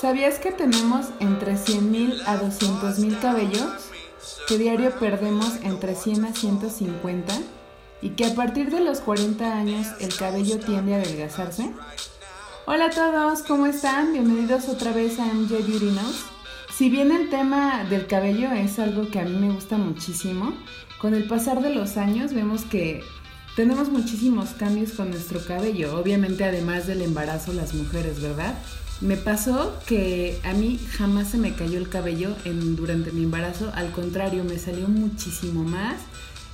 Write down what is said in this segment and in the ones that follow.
¿Sabías que tenemos entre 100.000 a 200.000 cabellos? Que diario perdemos entre 100 a 150 y que a partir de los 40 años el cabello tiende a adelgazarse? Hola a todos, ¿cómo están? Bienvenidos otra vez a MJ Beauty News. Si bien el tema del cabello es algo que a mí me gusta muchísimo, con el pasar de los años vemos que tenemos muchísimos cambios con nuestro cabello, obviamente además del embarazo las mujeres, ¿verdad? Me pasó que a mí jamás se me cayó el cabello en, durante mi embarazo, al contrario, me salió muchísimo más.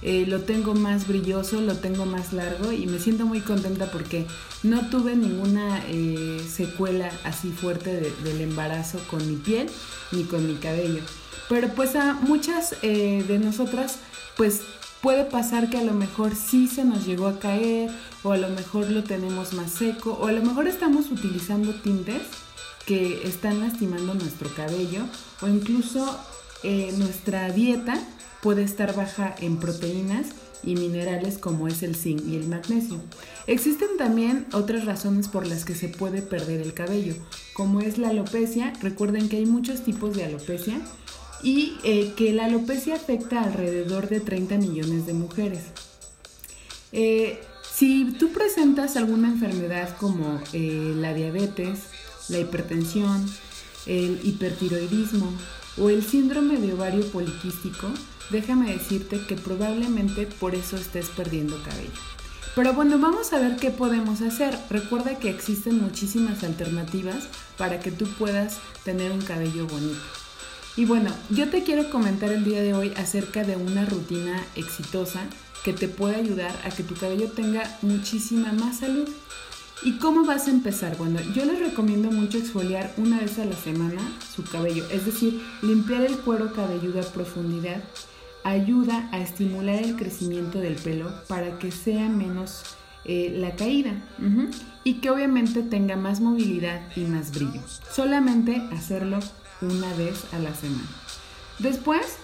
Eh, lo tengo más brilloso, lo tengo más largo y me siento muy contenta porque no tuve ninguna eh, secuela así fuerte del embarazo con mi piel ni con mi cabello. Pero pues a muchas eh, de nosotras pues puede pasar que a lo mejor sí se nos llegó a caer o a lo mejor lo tenemos más seco o a lo mejor estamos utilizando tintes que están lastimando nuestro cabello o incluso eh, nuestra dieta puede estar baja en proteínas y minerales como es el zinc y el magnesio. Existen también otras razones por las que se puede perder el cabello, como es la alopecia. Recuerden que hay muchos tipos de alopecia y eh, que la alopecia afecta alrededor de 30 millones de mujeres. Eh, si tú presentas alguna enfermedad como eh, la diabetes, la hipertensión, el hipertiroidismo o el síndrome de ovario poliquístico, déjame decirte que probablemente por eso estés perdiendo cabello. Pero bueno, vamos a ver qué podemos hacer. Recuerda que existen muchísimas alternativas para que tú puedas tener un cabello bonito. Y bueno, yo te quiero comentar el día de hoy acerca de una rutina exitosa que te puede ayudar a que tu cabello tenga muchísima más salud. ¿Y cómo vas a empezar? Bueno, yo les recomiendo mucho exfoliar una vez a la semana su cabello, es decir, limpiar el cuero cabelludo a profundidad ayuda a estimular el crecimiento del pelo para que sea menos eh, la caída y que obviamente tenga más movilidad y más brillo. Solamente hacerlo una vez a la semana. Después,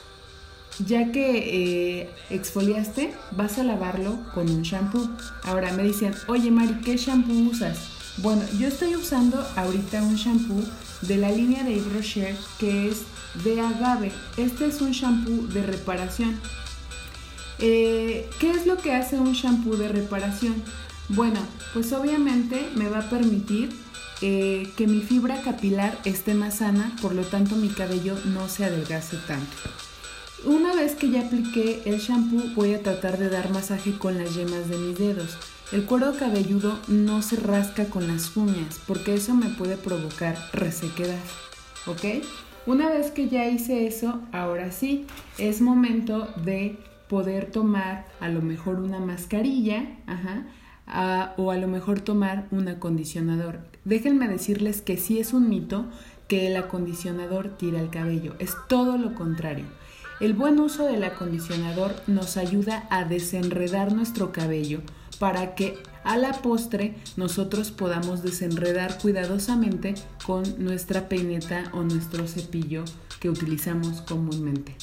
ya que eh, exfoliaste, vas a lavarlo con un shampoo. Ahora me dicen, oye Mari, ¿qué shampoo usas? Bueno, yo estoy usando ahorita un shampoo de la línea de Yves Rocher que es de agave. Este es un shampoo de reparación. Eh, ¿Qué es lo que hace un shampoo de reparación? Bueno, pues obviamente me va a permitir eh, que mi fibra capilar esté más sana, por lo tanto mi cabello no se adelgace tanto. Una vez que ya apliqué el shampoo voy a tratar de dar masaje con las yemas de mis dedos. El cuero cabelludo no se rasca con las uñas porque eso me puede provocar resequedad. ¿Ok? Una vez que ya hice eso, ahora sí, es momento de poder tomar a lo mejor una mascarilla, o a lo mejor tomar un acondicionador. Déjenme decirles que sí es un mito que el acondicionador tira el cabello, es todo lo contrario. El buen uso del acondicionador nos ayuda a desenredar nuestro cabello para que a la postre nosotros podamos desenredar cuidadosamente con nuestra peineta o nuestro cepillo que utilizamos comúnmente.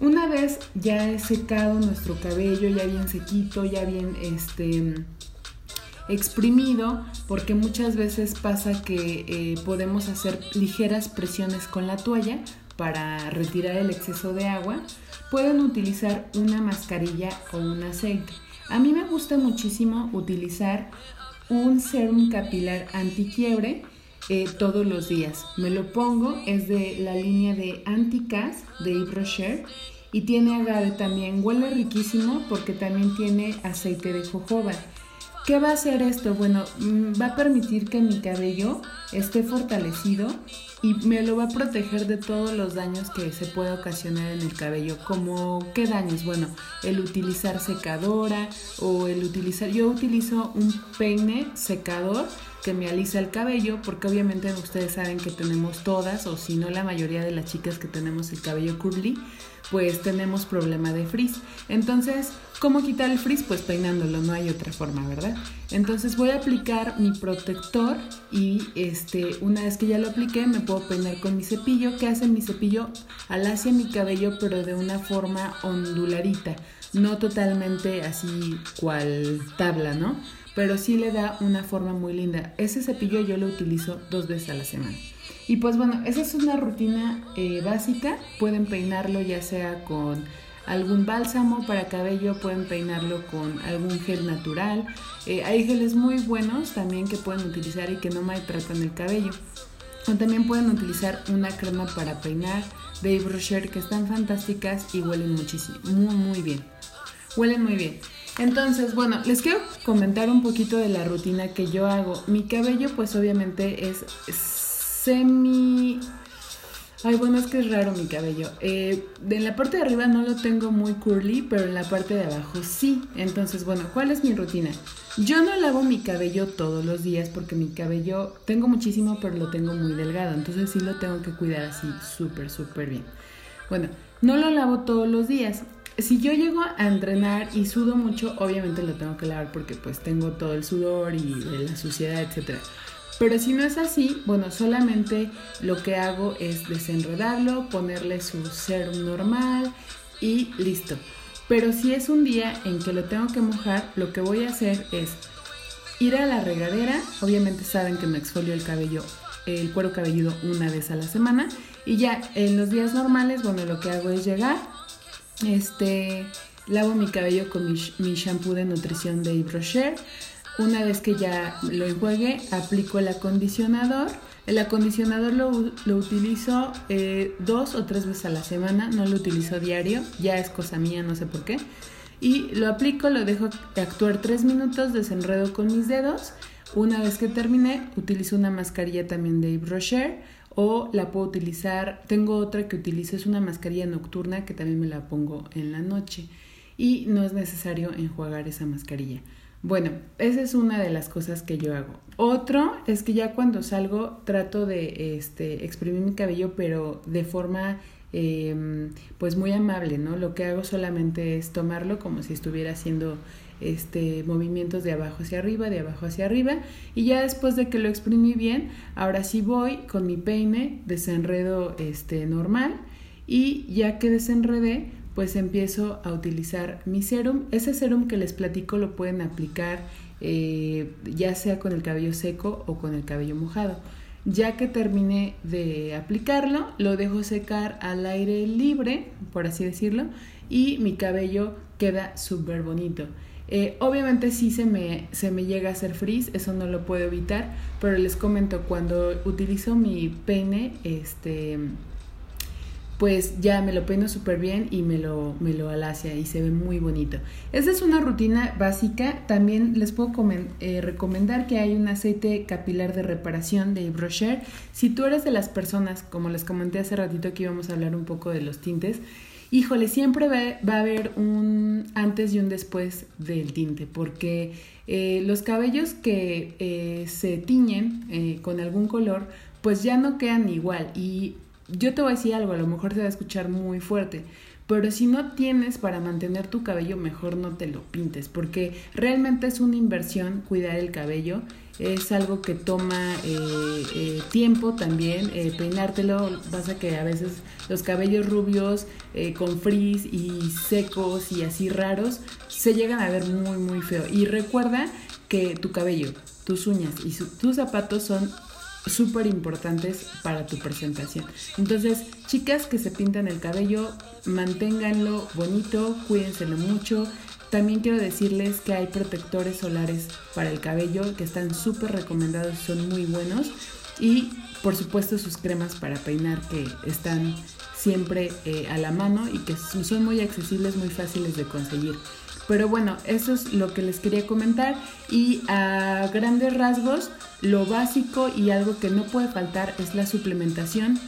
Una vez ya he secado nuestro cabello, ya bien sequito, ya bien este exprimido porque muchas veces pasa que eh, podemos hacer ligeras presiones con la toalla para retirar el exceso de agua. Pueden utilizar una mascarilla o un aceite. A mí me gusta muchísimo utilizar un serum capilar antiquiebre eh, todos los días. Me lo pongo, es de la línea de Anticas de Yves Rocher y tiene agave también. Huele riquísimo porque también tiene aceite de jojoba. ¿Qué va a hacer esto? Bueno, mm, va a permitir que mi cabello esté fortalecido y me lo va a proteger de todos los daños que se puede ocasionar en el cabello. ¿Como qué daños? Bueno, el utilizar secadora o el utilizar... Yo utilizo un peine secador que me alisa el cabello porque obviamente ustedes saben que tenemos todas o si no la mayoría de las chicas que tenemos el cabello curly pues tenemos problema de frizz. Entonces, ¿cómo quitar el frizz? Pues peinándolo, no hay otra forma, ¿verdad? Entonces voy a aplicar mi protector y este, una vez que ya lo apliqué me puedo peinar con mi cepillo. ¿Qué hace mi cepillo? Alacia mi cabello, pero de una forma onduladita, no totalmente así cual tabla, ¿no? Pero sí le da una forma muy linda. Ese cepillo yo lo utilizo dos veces a la semana. Y pues bueno, esa es una rutina eh, básica. Pueden peinarlo ya sea con algún bálsamo para cabello, pueden peinarlo con algún gel natural. Eh, hay geles muy buenos también que pueden utilizar y que no maltratan el cabello. O también pueden utilizar una crema para peinar de Rocher que están fantásticas y huelen muchísimo, muy muy bien. Huelen muy bien. Entonces, bueno, les quiero comentar un poquito de la rutina que yo hago. Mi cabello pues obviamente es semi Ay, bueno, es que es raro mi cabello. Eh, en la parte de arriba no lo tengo muy curly, pero en la parte de abajo sí. Entonces, bueno, ¿cuál es mi rutina? Yo no lavo mi cabello todos los días porque mi cabello tengo muchísimo, pero lo tengo muy delgado. Entonces sí lo tengo que cuidar así súper, súper bien. Bueno, no lo lavo todos los días. Si yo llego a entrenar y sudo mucho, obviamente lo tengo que lavar porque pues tengo todo el sudor y la suciedad, etcétera. Pero si no es así, bueno, solamente lo que hago es desenredarlo, ponerle su serum normal y listo. Pero si es un día en que lo tengo que mojar, lo que voy a hacer es ir a la regadera. Obviamente saben que me exfolio el cabello, el cuero cabelludo una vez a la semana. Y ya en los días normales, bueno, lo que hago es llegar, este, lavo mi cabello con mi, shampoo de nutrición de Rocher una vez que ya lo enjuegue, aplico el acondicionador. El acondicionador lo, utilizo eh, dos o tres veces a la semana, no lo utilizo diario, ya es cosa mía, no sé por qué. Y lo aplico, lo dejo actuar tres minutos, desenredo con mis dedos. Una vez que termine, utilizo una mascarilla también de Yves Rocher o la puedo utilizar, tengo otra que utilizo, es una mascarilla nocturna que también me la pongo en la noche y no es necesario enjuagar esa mascarilla. Bueno, esa es una de las cosas que yo hago. Otro es que ya cuando salgo trato de este, exprimir mi cabello, pero de forma em, pues muy amable, ¿no? Lo que hago solamente es tomarlo como si estuviera haciendo este, movimientos de abajo hacia arriba, de abajo hacia arriba, y ya después de que lo exprimí bien, ahora sí voy con mi peine, desenredo este, normal, y ya que desenredé, pues empiezo a utilizar mi serum. Ese serum que les platico lo pueden aplicar eh, ya sea con el cabello seco o con el cabello mojado. Ya que terminé de aplicarlo, lo dejo secar al aire libre, por así decirlo, y mi cabello queda súper bonito. Eh, obviamente sí se me, se me llega a hacer frizz, eso no lo puedo evitar, pero les comento, cuando utilizo mi peine, este, pues ya me lo peino súper bien y me lo, me lo alacia y se ve muy bonito. Esa es una rutina básica. También les puedo eh, recomendar que hay un aceite capilar de reparación de Yves Si tú eres de las personas, como les comenté hace ratito que íbamos a hablar un poco de los tintes, híjole, siempre va, a haber un antes y un después del tinte, porque eh, los cabellos que eh, se tiñen con algún color, pues ya no quedan igual y yo te voy a decir algo, a lo mejor se va a escuchar muy fuerte, pero si no tienes para mantener tu cabello, mejor no te lo pintes, porque realmente es una inversión cuidar el cabello. Es algo que toma eh, eh, tiempo también, eh, peinártelo, pasa que a veces los cabellos rubios con frizz y secos y así raros se llegan a ver muy muy feo. Y recuerda que tu cabello, tus uñas y tus zapatos son súper importantes para tu presentación. Entonces, chicas que se pintan el cabello, manténganlo bonito, cuídenselo mucho. También quiero decirles que hay protectores solares para el cabello que están súper recomendados, son muy buenos. Y por supuesto sus cremas para peinar que están siempre eh, a la mano y que son muy accesibles, muy fáciles de conseguir. Pero bueno, eso es lo que les quería comentar y a grandes rasgos, lo básico y algo que no puede faltar es la suplementación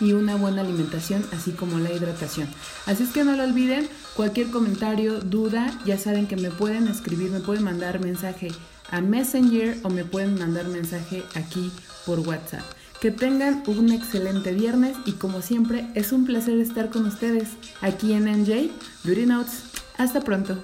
y una buena alimentación, así como la hidratación. Así es que no lo olviden, cualquier comentario, duda, ya saben que me pueden escribir, me pueden mandar mensaje a Messenger o me pueden mandar mensaje aquí por WhatsApp. Que tengan un excelente viernes y como siempre es un placer estar con ustedes aquí en NJ Beauty Notes. Hasta pronto.